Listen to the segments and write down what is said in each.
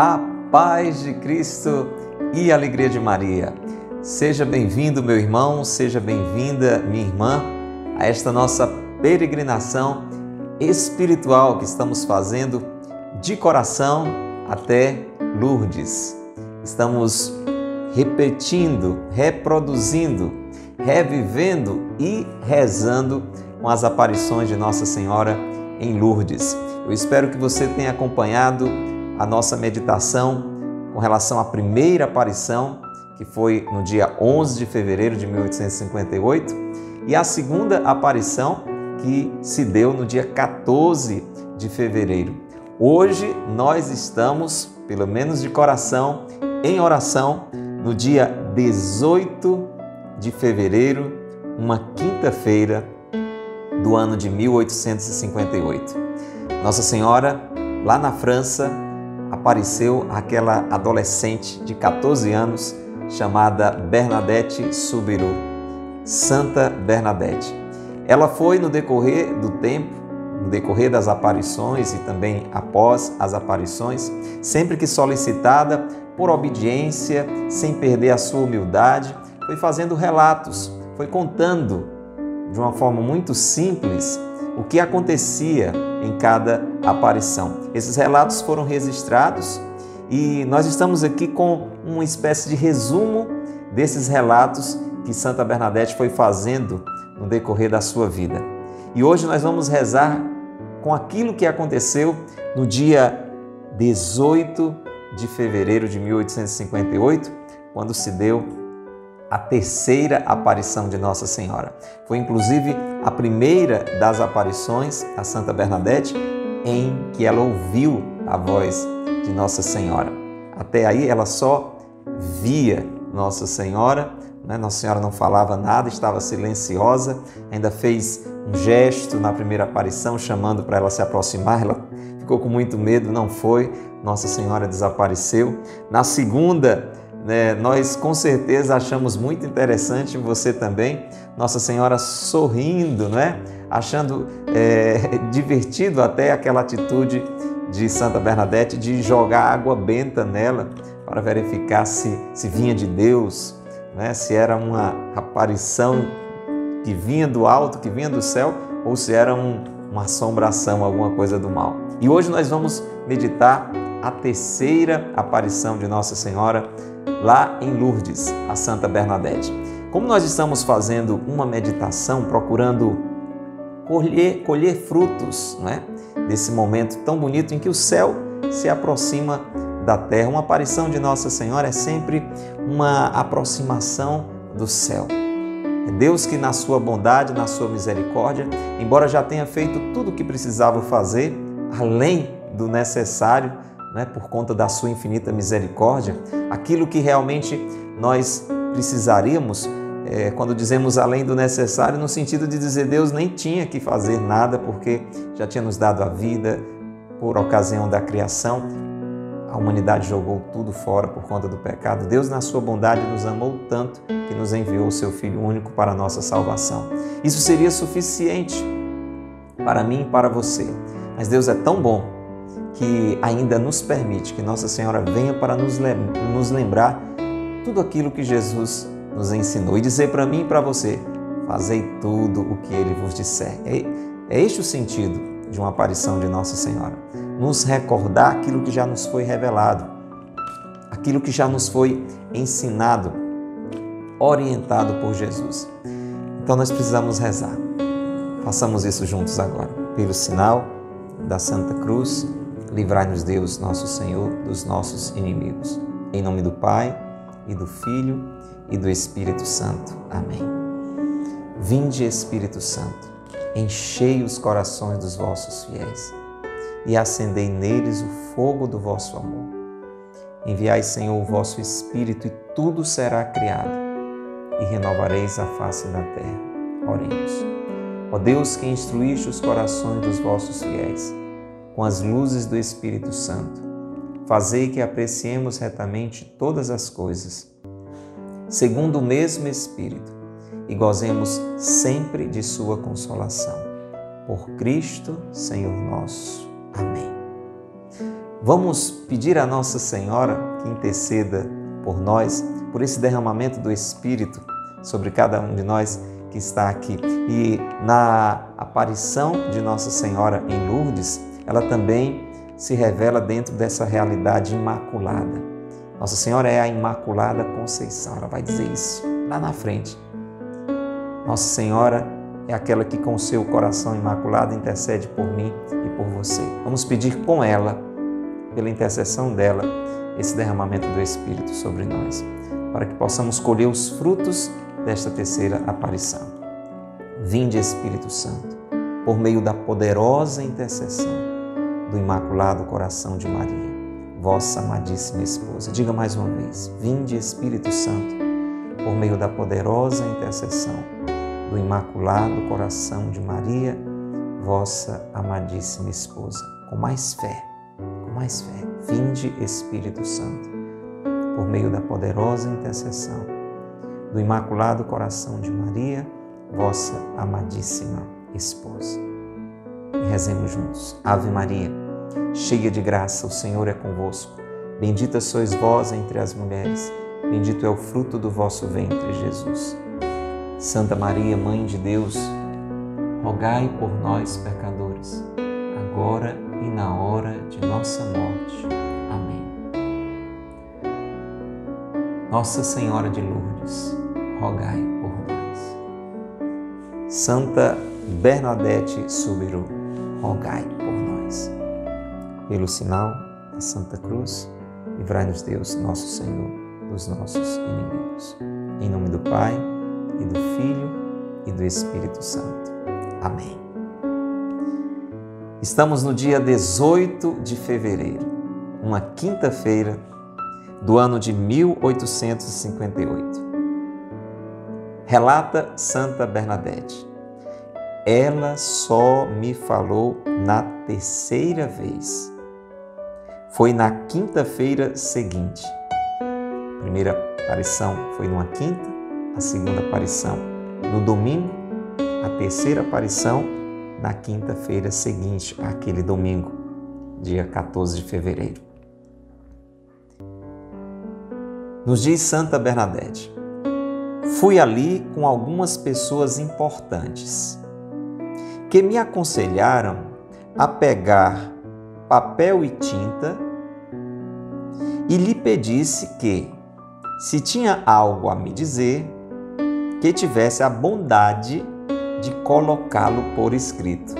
A paz de Cristo e a alegria de Maria. Seja bem-vindo, meu irmão, seja bem-vinda, minha irmã, a esta nossa peregrinação espiritual que estamos fazendo de coração até Lourdes. Estamos repetindo, reproduzindo, revivendo e rezando com as aparições de Nossa Senhora em Lourdes. Eu espero que você tenha acompanhado a nossa meditação com relação à primeira aparição, que foi no dia 11 de fevereiro de 1858, e a segunda aparição, que se deu no dia 14 de fevereiro. Hoje nós estamos, pelo menos de coração, em oração, no dia 18 de fevereiro, uma quinta-feira do ano de 1858. Nossa Senhora, lá na França, apareceu aquela adolescente de 14 anos chamada Bernadette Subiru, Santa Bernadette. Ela foi no decorrer do tempo, no decorrer das aparições e também após as aparições, sempre que solicitada por obediência, sem perder a sua humildade, foi fazendo relatos, foi contando de uma forma muito simples o que acontecia em cada aparição. Esses relatos foram registrados e nós estamos aqui com uma espécie de resumo desses relatos que Santa Bernadette foi fazendo no decorrer da sua vida. E hoje nós vamos rezar com aquilo que aconteceu no dia 18 de fevereiro de 1858, quando se deu a terceira aparição de Nossa Senhora. Foi inclusive a primeira das aparições a Santa Bernadette em que ela ouviu a voz de Nossa Senhora. Até aí ela só via Nossa Senhora, né? Nossa Senhora não falava nada, estava silenciosa, ainda fez um gesto na primeira aparição chamando para ela se aproximar. Ela ficou com muito medo, não foi. Nossa Senhora desapareceu. Na segunda né, nós com certeza achamos muito interessante você também, Nossa Senhora sorrindo, né? achando é, divertido até aquela atitude de Santa Bernadette de jogar água benta nela para verificar se, se vinha de Deus, né? se era uma aparição que vinha do alto, que vinha do céu, ou se era um, uma assombração, alguma coisa do mal. E hoje nós vamos meditar a terceira aparição de Nossa Senhora lá em Lourdes, a Santa Bernadette. Como nós estamos fazendo uma meditação, procurando colher, colher frutos né, desse momento tão bonito em que o céu se aproxima da terra, uma aparição de Nossa Senhora é sempre uma aproximação do céu. É Deus que, na sua bondade, na sua misericórdia, embora já tenha feito tudo o que precisava fazer, além do necessário, né, por conta da sua infinita misericórdia, aquilo que realmente nós precisaríamos, é, quando dizemos além do necessário, no sentido de dizer Deus nem tinha que fazer nada porque já tinha nos dado a vida por ocasião da criação. A humanidade jogou tudo fora por conta do pecado. Deus, na sua bondade, nos amou tanto que nos enviou o seu Filho único para a nossa salvação. Isso seria suficiente para mim e para você. Mas Deus é tão bom que ainda nos permite que Nossa Senhora venha para nos, lembrar tudo aquilo que Jesus nos ensinou e dizer para mim e para você: fazei tudo o que ele vos disser. É, é este o sentido de uma aparição de Nossa Senhora. Nos recordar aquilo que já nos foi revelado, aquilo que já nos foi ensinado, orientado por Jesus. Então nós precisamos rezar. Façamos isso juntos agora, pelo sinal da Santa Cruz Livrai-nos, Deus, nosso Senhor, dos nossos inimigos. Em nome do Pai, e do Filho, e do Espírito Santo. Amém. Vinde, Espírito Santo, enchei os corações dos vossos fiéis e acendei neles o fogo do vosso amor. Enviai, Senhor, o vosso Espírito e tudo será criado e renovareis a face da terra. Oremos. Ó Deus que instruíste os corações dos vossos fiéis, com as luzes do Espírito Santo. Fazei que apreciemos retamente todas as coisas, segundo o mesmo Espírito, e gozemos sempre de Sua consolação. Por Cristo, Senhor nosso. Amém. Vamos pedir a Nossa Senhora que interceda por nós, por esse derramamento do Espírito sobre cada um de nós que está aqui. E na aparição de Nossa Senhora em Lourdes, ela também se revela dentro dessa realidade imaculada. Nossa Senhora é a Imaculada Conceição, ela vai dizer isso lá na frente. Nossa Senhora é aquela que, com seu coração imaculado, intercede por mim e por você. Vamos pedir com ela pela intercessão dela, esse derramamento do Espírito sobre nós, para que possamos colher os frutos desta terceira aparição. Vinde, Espírito Santo, por meio da poderosa intercessão do Imaculado Coração de Maria, vossa amadíssima esposa. Diga mais uma vez: Vinde, Espírito Santo, por meio da poderosa intercessão do Imaculado Coração de Maria, vossa amadíssima esposa. Com mais fé mais fé. Vinde, Espírito Santo, por meio da poderosa intercessão do Imaculado Coração de Maria, vossa amadíssima esposa. Rezemos juntos. Ave Maria, cheia de graça, o Senhor é convosco. Bendita sois vós entre as mulheres, bendito é o fruto do vosso ventre, Jesus. Santa Maria, Mãe de Deus, rogai por nós, pecadores, agora e na hora de nossa morte. Amém. Nossa Senhora de Lourdes, rogai por nós. Santa Bernadette Subiru, rogai por nós. Pelo sinal da Santa Cruz, livrai-nos Deus, nosso Senhor, dos nossos inimigos. Em nome do Pai, e do Filho, e do Espírito Santo. Amém. Estamos no dia 18 de fevereiro, uma quinta-feira do ano de 1858. Relata Santa Bernadette. Ela só me falou na terceira vez. Foi na quinta-feira seguinte. A primeira aparição foi numa quinta, a segunda aparição no domingo, a terceira aparição na quinta-feira seguinte àquele domingo, dia 14 de fevereiro. Nos diz Santa Bernadette: Fui ali com algumas pessoas importantes que me aconselharam a pegar papel e tinta e lhe pedisse que, se tinha algo a me dizer, que tivesse a bondade de colocá-lo por escrito.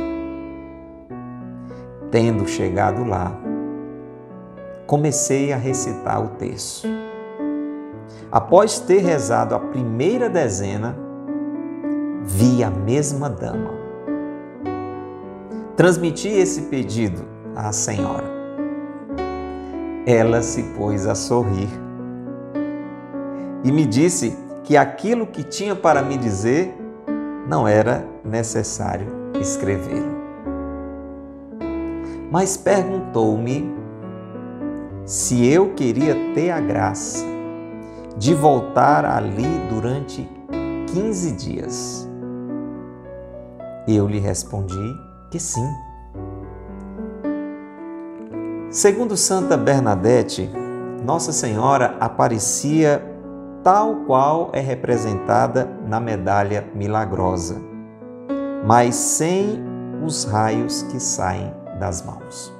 Tendo chegado lá, comecei a recitar o texto. Após ter rezado a primeira dezena, vi a mesma dama. Transmiti esse pedido à senhora. Ela se pôs a sorrir e me disse que aquilo que tinha para me dizer não era necessário escrevê-lo. Mas perguntou-me se eu queria ter a graça de voltar ali durante 15 dias. Eu lhe respondi que sim. Segundo Santa Bernadette, Nossa Senhora aparecia tal qual é representada na medalha milagrosa, mas sem os raios que saem das mãos.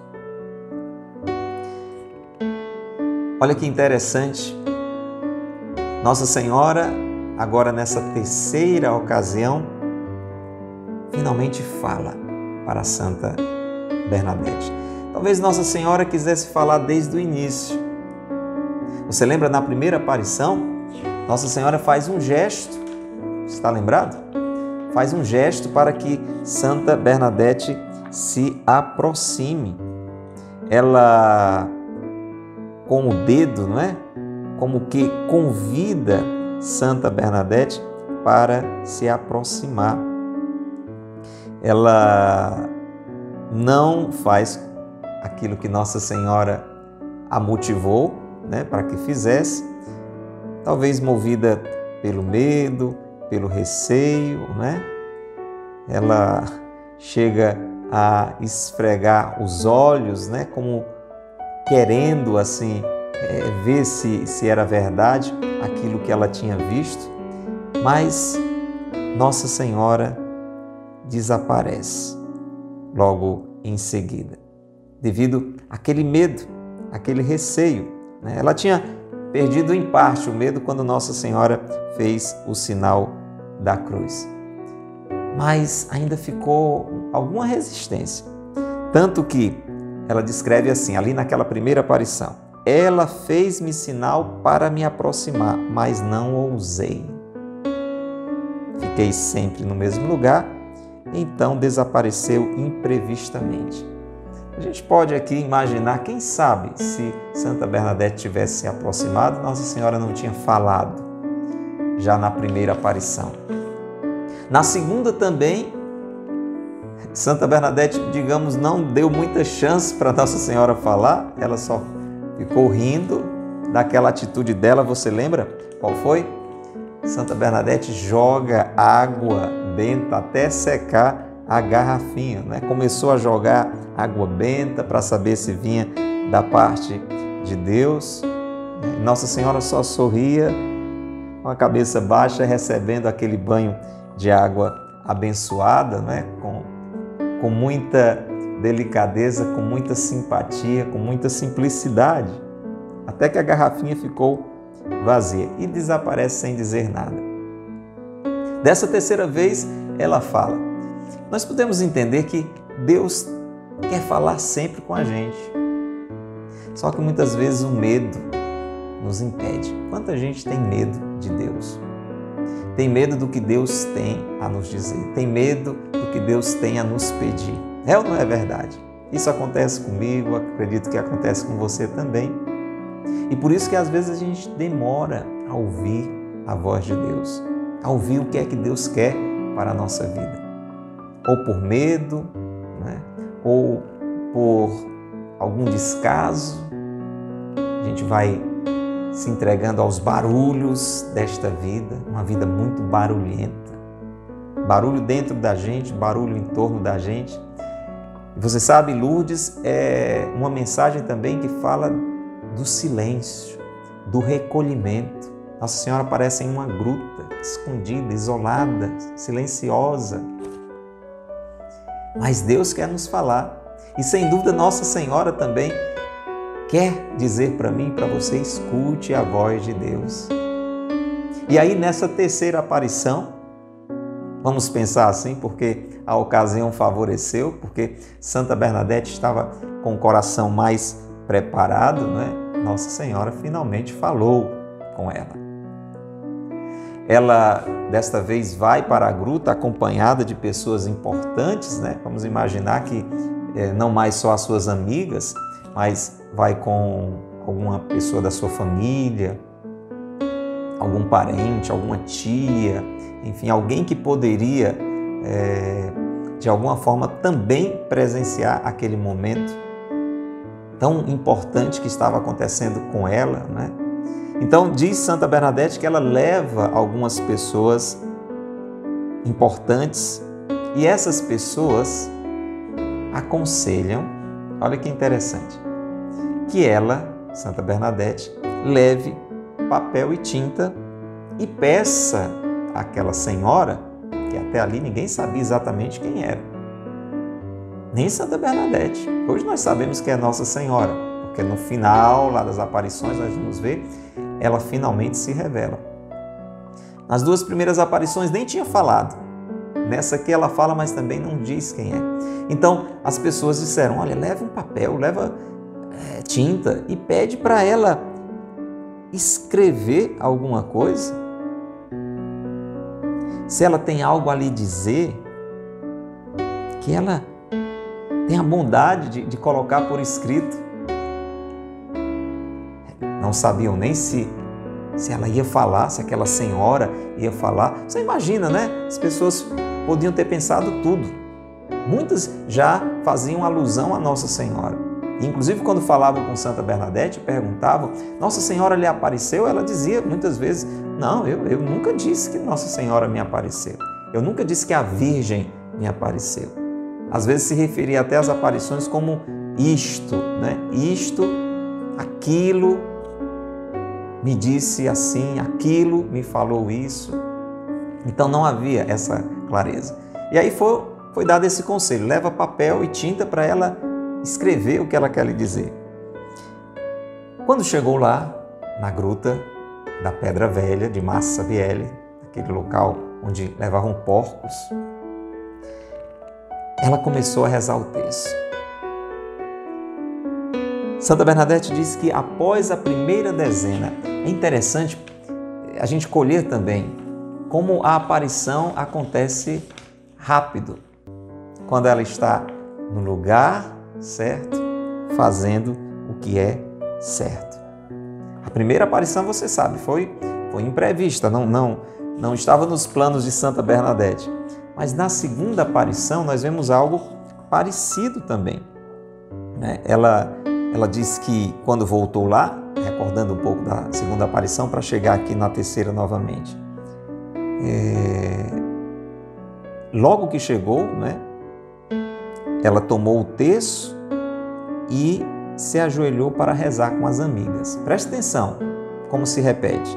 Olha que interessante. Nossa Senhora, agora nessa terceira ocasião, finalmente fala para Santa Bernadette. Talvez Nossa Senhora quisesse falar desde o início. Você lembra na primeira aparição? Nossa Senhora faz um gesto, está lembrado? Faz um gesto para que Santa Bernadette se aproxime. Ela, com o dedo, não é? Como que convida Santa Bernadette para se aproximar. Ela não faz aquilo que Nossa Senhora a motivou né, para que fizesse, talvez movida pelo medo, pelo receio, né? Ela chega a esfregar os olhos, né? Como querendo assim é, ver se, se era verdade aquilo que ela tinha visto, mas Nossa Senhora desaparece logo em seguida, devido àquele medo, aquele receio. Né? Ela tinha perdido em parte o medo quando Nossa Senhora fez o sinal da cruz. Mas ainda ficou alguma resistência. Tanto que ela descreve assim, ali naquela primeira aparição: Ela fez-me sinal para me aproximar, mas não ousei. Fiquei sempre no mesmo lugar, então desapareceu imprevistamente. A gente pode aqui imaginar, quem sabe, se Santa Bernadette tivesse se aproximado, Nossa Senhora não tinha falado já na primeira aparição. Na segunda também, Santa Bernadette, digamos, não deu muita chance para Nossa Senhora falar, ela só ficou rindo daquela atitude dela, você lembra qual foi? Santa Bernadette joga água benta até secar a garrafinha, né? Começou a jogar água benta para saber se vinha da parte de Deus. Nossa Senhora só sorria com a cabeça baixa, recebendo aquele banho de água abençoada, né? com, com muita delicadeza, com muita simpatia, com muita simplicidade, até que a garrafinha ficou vazia e desaparece sem dizer nada. Dessa terceira vez, ela fala: nós podemos entender que Deus quer falar sempre com a gente. Só que muitas vezes o medo nos impede. Quanta gente tem medo de Deus? Tem medo do que Deus tem a nos dizer, tem medo do que Deus tem a nos pedir. É ou não é verdade? Isso acontece comigo, acredito que acontece com você também. E por isso que às vezes a gente demora a ouvir a voz de Deus, a ouvir o que é que Deus quer para a nossa vida ou por medo, né? ou por algum descaso. A gente vai se entregando aos barulhos desta vida, uma vida muito barulhenta. Barulho dentro da gente, barulho em torno da gente. Você sabe, Lourdes é uma mensagem também que fala do silêncio, do recolhimento. Nossa Senhora aparece em uma gruta, escondida, isolada, silenciosa, mas Deus quer nos falar. E sem dúvida, Nossa Senhora também quer dizer para mim e para você: escute a voz de Deus. E aí, nessa terceira aparição, vamos pensar assim, porque a ocasião favoreceu, porque Santa Bernadette estava com o coração mais preparado, não é? Nossa Senhora finalmente falou com ela. Ela desta vez vai para a gruta acompanhada de pessoas importantes, né? Vamos imaginar que é, não mais só as suas amigas, mas vai com alguma pessoa da sua família, algum parente, alguma tia, enfim, alguém que poderia é, de alguma forma também presenciar aquele momento tão importante que estava acontecendo com ela, né? Então, diz Santa Bernadette que ela leva algumas pessoas importantes e essas pessoas aconselham, olha que interessante, que ela, Santa Bernadette, leve papel e tinta e peça àquela senhora, que até ali ninguém sabia exatamente quem era, nem Santa Bernadette. Hoje nós sabemos que é Nossa Senhora, porque no final lá das aparições nós vamos ver ela finalmente se revela. Nas duas primeiras aparições nem tinha falado. Nessa aqui ela fala, mas também não diz quem é. Então as pessoas disseram: olha, leva um papel, leva é, tinta e pede para ela escrever alguma coisa. Se ela tem algo ali dizer, que ela tenha a bondade de, de colocar por escrito não sabiam nem se se ela ia falar, se aquela senhora ia falar. Você imagina, né? As pessoas podiam ter pensado tudo. Muitas já faziam alusão a Nossa Senhora. Inclusive, quando falavam com Santa Bernadette, perguntavam: Nossa Senhora lhe apareceu? Ela dizia muitas vezes: Não, eu, eu nunca disse que Nossa Senhora me apareceu. Eu nunca disse que a Virgem me apareceu. Às vezes se referia até às aparições como isto, né? Isto aquilo me disse assim, aquilo me falou isso. Então não havia essa clareza. E aí foi, foi dado esse conselho: leva papel e tinta para ela escrever o que ela quer lhe dizer. Quando chegou lá, na gruta da Pedra Velha de Massa Viele, aquele local onde levavam porcos, ela começou a rezar o texto. Santa Bernadette diz que após a primeira dezena, é interessante a gente colher também como a aparição acontece rápido, quando ela está no lugar certo, fazendo o que é certo. A primeira aparição, você sabe, foi, foi imprevista, não, não, não estava nos planos de Santa Bernadette. Mas na segunda aparição, nós vemos algo parecido também. Né? Ela, ela diz que quando voltou lá, recordando um pouco da segunda aparição, para chegar aqui na terceira novamente. É... Logo que chegou, né, ela tomou o terço e se ajoelhou para rezar com as amigas. Preste atenção, como se repete.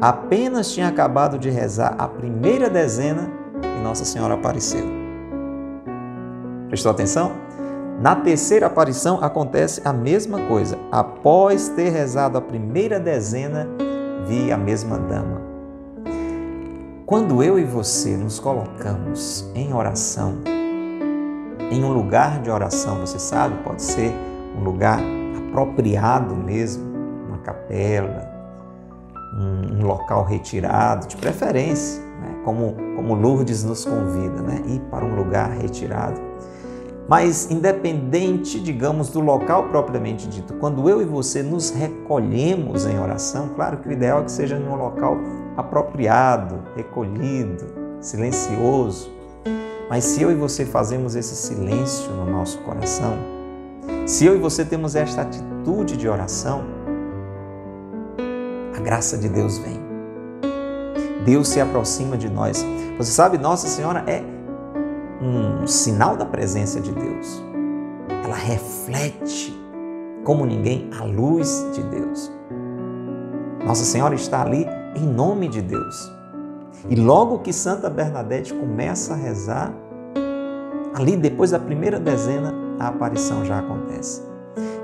Apenas tinha acabado de rezar a primeira dezena e Nossa Senhora apareceu. Prestou atenção? Na terceira aparição acontece a mesma coisa. Após ter rezado a primeira dezena, vi a mesma dama. Quando eu e você nos colocamos em oração, em um lugar de oração, você sabe, pode ser um lugar apropriado mesmo, uma capela, um, local retirado, de preferência, né? como, como Lourdes nos convida, né? ir para um lugar retirado. Mas independente, digamos, do local propriamente dito, quando eu e você nos recolhemos em oração, claro que o ideal é que seja em um local apropriado, recolhido, silencioso. Mas se eu e você fazemos esse silêncio no nosso coração, se eu e você temos esta atitude de oração, a graça de Deus vem. Deus se aproxima de nós. Você sabe, Nossa Senhora é um sinal da presença de Deus. Ela reflete como ninguém a luz de Deus. Nossa Senhora está ali em nome de Deus. E logo que Santa Bernadette começa a rezar, ali depois da primeira dezena, a aparição já acontece.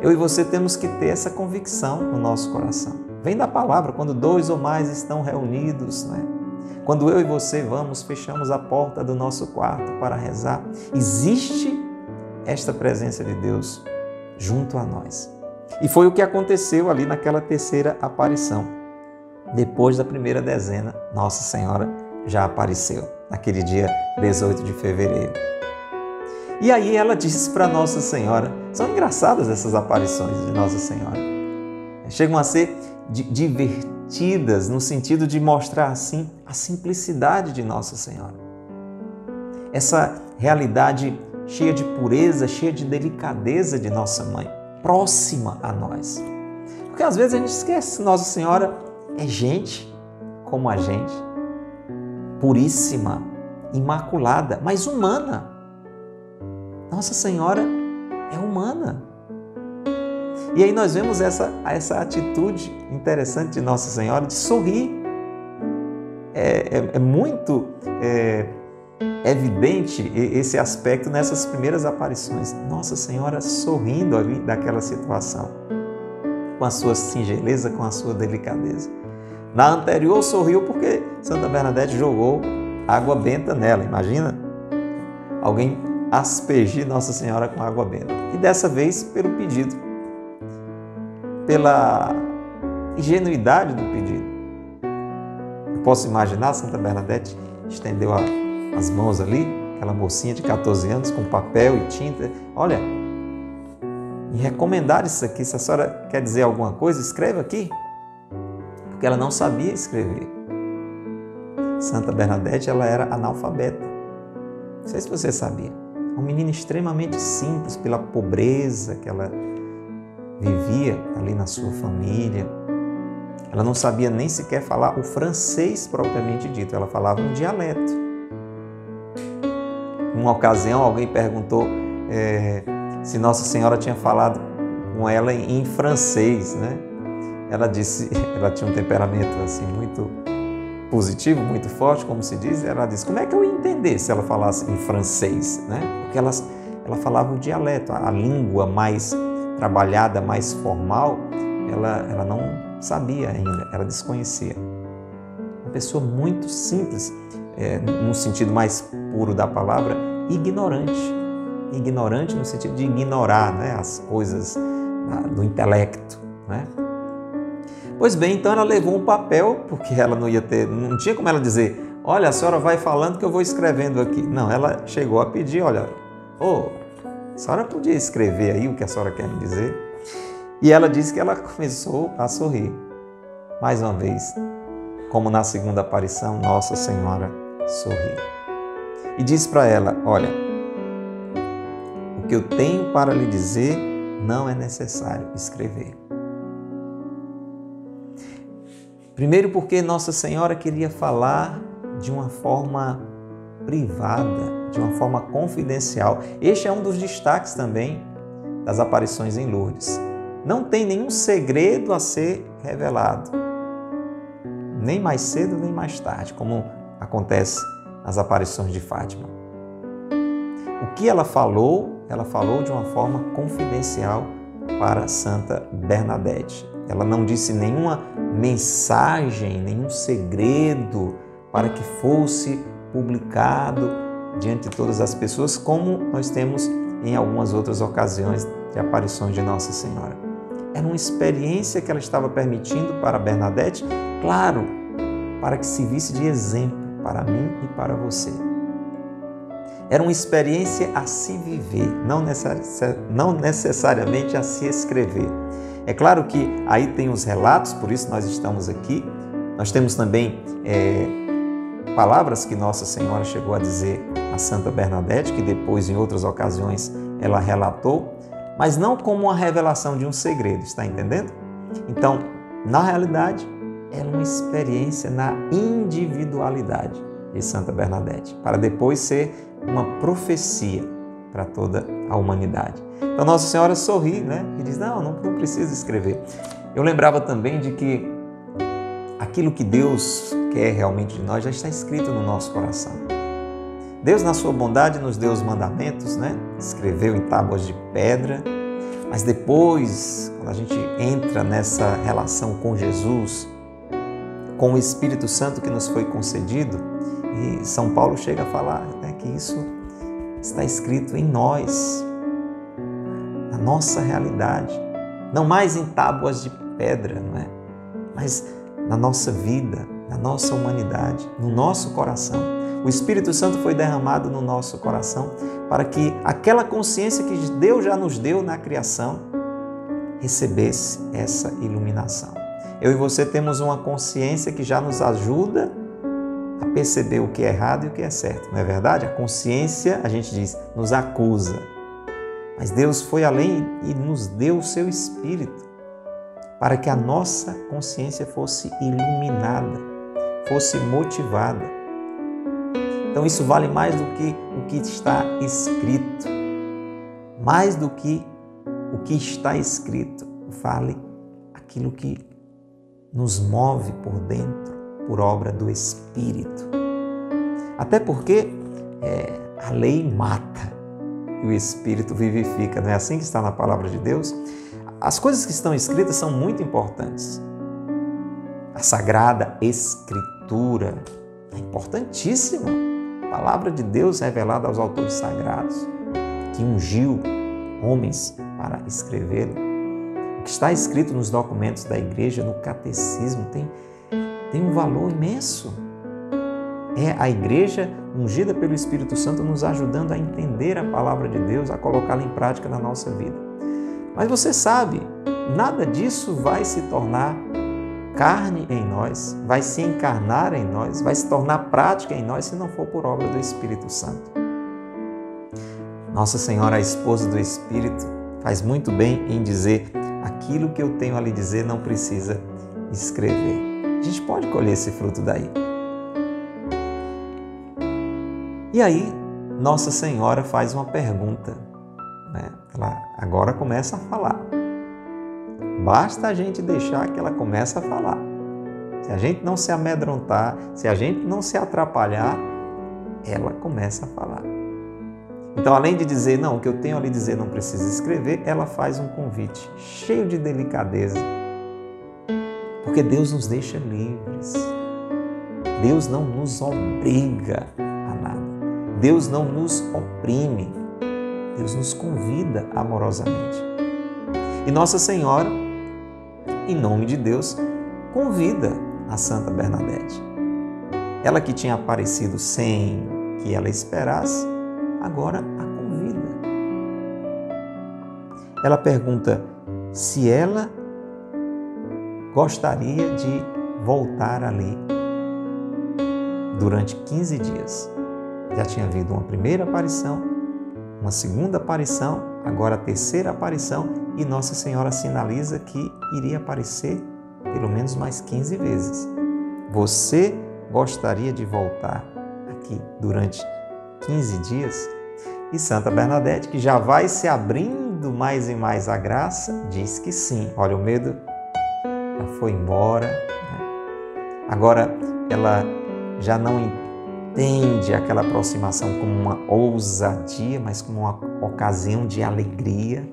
Eu e você temos que ter essa convicção no nosso coração. Vem da palavra, quando dois ou mais estão reunidos, né? Quando eu e você vamos, fechamos a porta do nosso quarto para rezar, existe esta presença de Deus junto a nós. E foi o que aconteceu ali naquela terceira aparição. Depois da primeira dezena, Nossa Senhora já apareceu, naquele dia 18 de fevereiro. E aí ela disse para Nossa Senhora, são engraçadas essas aparições de Nossa Senhora. Chegam a ser divertidas no sentido de mostrar assim a simplicidade de Nossa Senhora. Essa realidade cheia de pureza, cheia de delicadeza de nossa mãe, próxima a nós. Porque às vezes a gente esquece que Nossa Senhora é gente como a gente, puríssima, imaculada, mas humana. Nossa Senhora é humana. E aí nós vemos essa, essa atitude interessante de Nossa Senhora de sorrir. É, é, é muito é, evidente esse aspecto nessas primeiras aparições. Nossa Senhora sorrindo ali daquela situação, com a sua singeleza, com a sua delicadeza. Na anterior sorriu porque Santa Bernadette jogou água benta nela, imagina? Alguém aspergir Nossa Senhora com água benta. E dessa vez pelo pedido pela ingenuidade do pedido. Eu posso imaginar Santa Bernadette estendeu a, as mãos ali, aquela mocinha de 14 anos com papel e tinta. Olha, e recomendar isso aqui, se a senhora quer dizer alguma coisa, escreva aqui. Porque ela não sabia escrever. Santa Bernadette, ela era analfabeta. Não sei se você sabia. Uma menina extremamente simples pela pobreza que ela vivia ali na sua família. Ela não sabia nem sequer falar o francês propriamente dito, ela falava um dialeto. Uma ocasião, alguém perguntou é, se Nossa Senhora tinha falado com ela em francês, né? Ela disse, ela tinha um temperamento assim muito positivo, muito forte, como se diz. Ela disse, como é que eu ia entender se ela falasse em francês, né? Porque elas, ela falava o dialeto, a língua mais trabalhada, mais formal, ela, ela não sabia ainda, ela desconhecia. Uma pessoa muito simples, é, no sentido mais puro da palavra, ignorante. Ignorante no sentido de ignorar né, as coisas do intelecto. Né? Pois bem, então ela levou um papel, porque ela não ia ter, não tinha como ela dizer, olha, a senhora vai falando que eu vou escrevendo aqui. Não, ela chegou a pedir, olha, oh, senhora podia escrever aí o que a senhora quer me dizer? E ela disse que ela começou a sorrir. Mais uma vez, como na segunda aparição, Nossa Senhora sorriu. E disse para ela: Olha, o que eu tenho para lhe dizer não é necessário escrever. Primeiro, porque Nossa Senhora queria falar de uma forma privada, de uma forma confidencial. Este é um dos destaques também das aparições em Lourdes. Não tem nenhum segredo a ser revelado, nem mais cedo nem mais tarde, como acontece nas aparições de Fátima. O que ela falou, ela falou de uma forma confidencial para Santa Bernadette. Ela não disse nenhuma mensagem, nenhum segredo para que fosse publicado diante de todas as pessoas, como nós temos em algumas outras ocasiões de aparições de Nossa Senhora. Era uma experiência que ela estava permitindo para Bernadette, claro, para que se visse de exemplo para mim e para você. Era uma experiência a se viver, não, não necessariamente a se escrever. É claro que aí tem os relatos, por isso nós estamos aqui. Nós temos também é, palavras que Nossa Senhora chegou a dizer a Santa Bernadette, que depois, em outras ocasiões, ela relatou, mas não como uma revelação de um segredo, está entendendo? Então, na realidade, era uma experiência na individualidade de Santa Bernadette, para depois ser uma profecia para toda a humanidade. Então, Nossa Senhora sorri né? e diz: Não, não, não precisa escrever. Eu lembrava também de que aquilo que Deus quer realmente de nós já está escrito no nosso coração. Deus, na sua bondade, nos deu os mandamentos, né? escreveu em tábuas de pedra, mas depois, quando a gente entra nessa relação com Jesus, com o Espírito Santo que nos foi concedido, e São Paulo chega a falar né, que isso está escrito em nós, na nossa realidade, não mais em tábuas de pedra, não é? mas na nossa vida, na nossa humanidade, no nosso coração. O Espírito Santo foi derramado no nosso coração para que aquela consciência que Deus já nos deu na criação recebesse essa iluminação. Eu e você temos uma consciência que já nos ajuda a perceber o que é errado e o que é certo, não é verdade? A consciência, a gente diz, nos acusa. Mas Deus foi além e nos deu o seu espírito para que a nossa consciência fosse iluminada, fosse motivada. Então isso vale mais do que o que está escrito. Mais do que o que está escrito, vale aquilo que nos move por dentro, por obra do Espírito. Até porque é, a lei mata e o Espírito vivifica, não é assim que está na palavra de Deus? As coisas que estão escritas são muito importantes. A Sagrada Escritura é importantíssima. A palavra de Deus revelada aos autores sagrados, que ungiu homens para escrever. O que está escrito nos documentos da igreja, no catecismo, tem, tem um valor imenso. É a igreja ungida pelo Espírito Santo nos ajudando a entender a palavra de Deus, a colocá-la em prática na nossa vida. Mas você sabe, nada disso vai se tornar carne em nós, vai se encarnar em nós, vai se tornar prática em nós se não for por obra do Espírito Santo. Nossa Senhora, a esposa do Espírito, faz muito bem em dizer aquilo que eu tenho a lhe dizer não precisa escrever. A gente pode colher esse fruto daí. E aí, Nossa Senhora faz uma pergunta né? Ela agora começa a falar. Basta a gente deixar que ela comece a falar. Se a gente não se amedrontar, se a gente não se atrapalhar, ela começa a falar. Então, além de dizer, não, o que eu tenho ali dizer não precisa escrever, ela faz um convite cheio de delicadeza. Porque Deus nos deixa livres. Deus não nos obriga a nada. Deus não nos oprime. Deus nos convida amorosamente. E Nossa Senhora, em nome de Deus, convida a Santa Bernadette. Ela que tinha aparecido sem que ela esperasse, agora a convida. Ela pergunta se ela gostaria de voltar ali durante 15 dias. Já tinha havido uma primeira aparição, uma segunda aparição, agora a terceira aparição, e Nossa Senhora sinaliza que iria aparecer pelo menos mais 15 vezes. Você gostaria de voltar aqui durante 15 dias. E Santa Bernadette, que já vai se abrindo mais e mais a graça, diz que sim. Olha, o medo já foi embora. Né? Agora ela já não entende aquela aproximação como uma ousadia, mas como uma ocasião de alegria.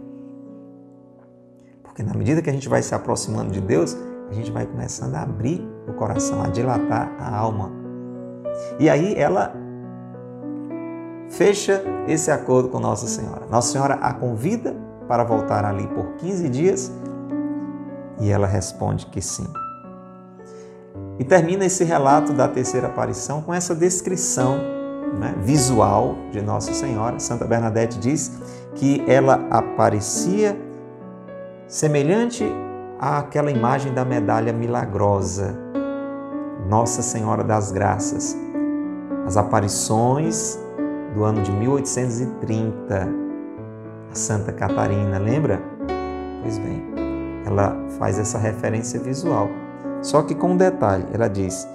Porque na medida que a gente vai se aproximando de Deus, a gente vai começando a abrir o coração, a dilatar a alma. E aí ela fecha esse acordo com Nossa Senhora. Nossa Senhora a convida para voltar ali por 15 dias e ela responde que sim. E termina esse relato da terceira aparição com essa descrição né, visual de Nossa Senhora. Santa Bernadette diz que ela aparecia semelhante àquela imagem da medalha milagrosa, Nossa Senhora das Graças. As aparições do ano de 1830, a Santa Catarina, lembra? Pois bem, ela faz essa referência visual. Só que com um detalhe, ela diz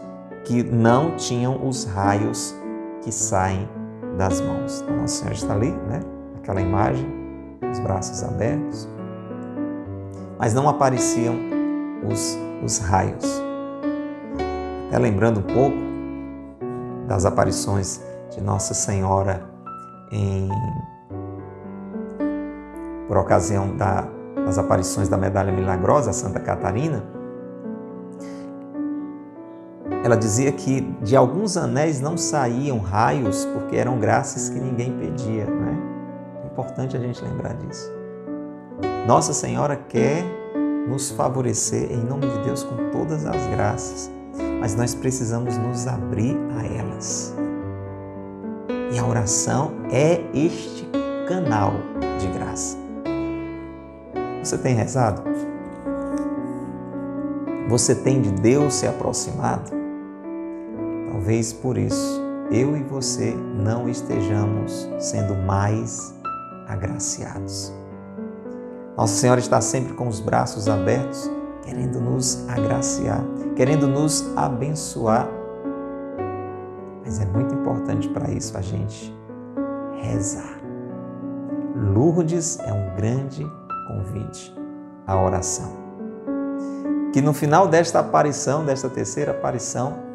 que não tinham os raios que saem das mãos. Então, Nossa Senhora está ali, né? Aquela imagem, os braços abertos, mas não apareciam os, os raios. Até lembrando um pouco das aparições de Nossa Senhora em, por ocasião da, das aparições da medalha milagrosa, Santa Catarina, ela dizia que de alguns anéis não saíam raios porque eram graças que ninguém pedia. Né? É importante a gente lembrar disso. Nossa Senhora quer nos favorecer em nome de Deus com todas as graças, mas nós precisamos nos abrir a elas. E a oração é este canal de graça. Você tem rezado? Você tem de Deus se aproximado? Talvez por isso eu e você não estejamos sendo mais agraciados. Nossa Senhora está sempre com os braços abertos, querendo nos agraciar, querendo nos abençoar mas é muito importante para isso a gente rezar. Lourdes é um grande convite à oração. Que no final desta aparição, desta terceira aparição,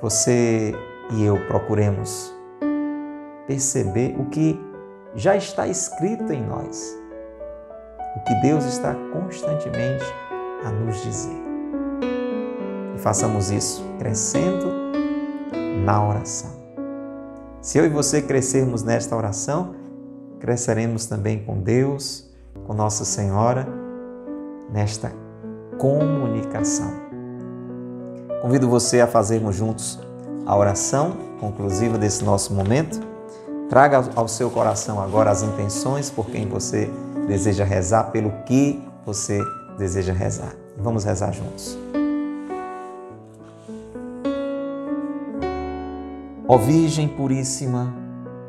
você e eu procuremos perceber o que já está escrito em nós, o que Deus está constantemente a nos dizer. E façamos isso crescendo na oração. Se eu e você crescermos nesta oração, cresceremos também com Deus, com Nossa Senhora, nesta comunicação. Convido você a fazermos juntos a oração conclusiva desse nosso momento. Traga ao seu coração agora as intenções por quem você deseja rezar, pelo que você deseja rezar. Vamos rezar juntos. Ó Virgem Puríssima,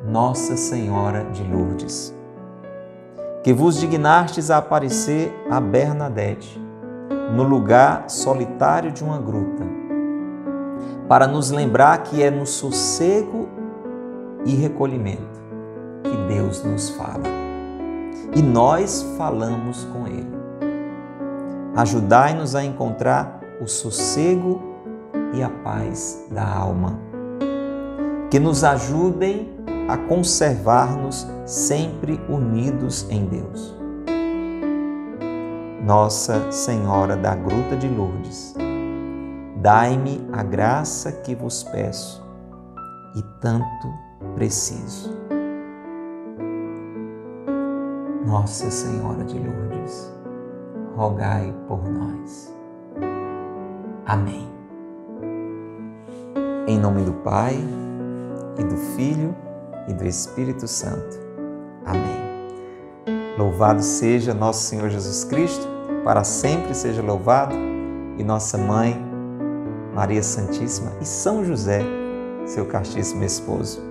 Nossa Senhora de Lourdes, que vos dignastes a aparecer a Bernadette no lugar solitário de uma gruta, para nos lembrar que é no sossego e recolhimento que Deus nos fala. E nós falamos com Ele. Ajudai-nos a encontrar o sossego e a paz da alma. Que nos ajudem a conservar-nos sempre unidos em Deus. Nossa Senhora da Gruta de Lourdes, dai-me a graça que vos peço e tanto preciso. Nossa Senhora de Lourdes, rogai por nós. Amém. Em nome do Pai, e do Filho, e do Espírito Santo. Amém. Louvado seja nosso Senhor Jesus Cristo, para sempre seja louvado, e nossa mãe, Maria Santíssima, e São José, seu castíssimo esposo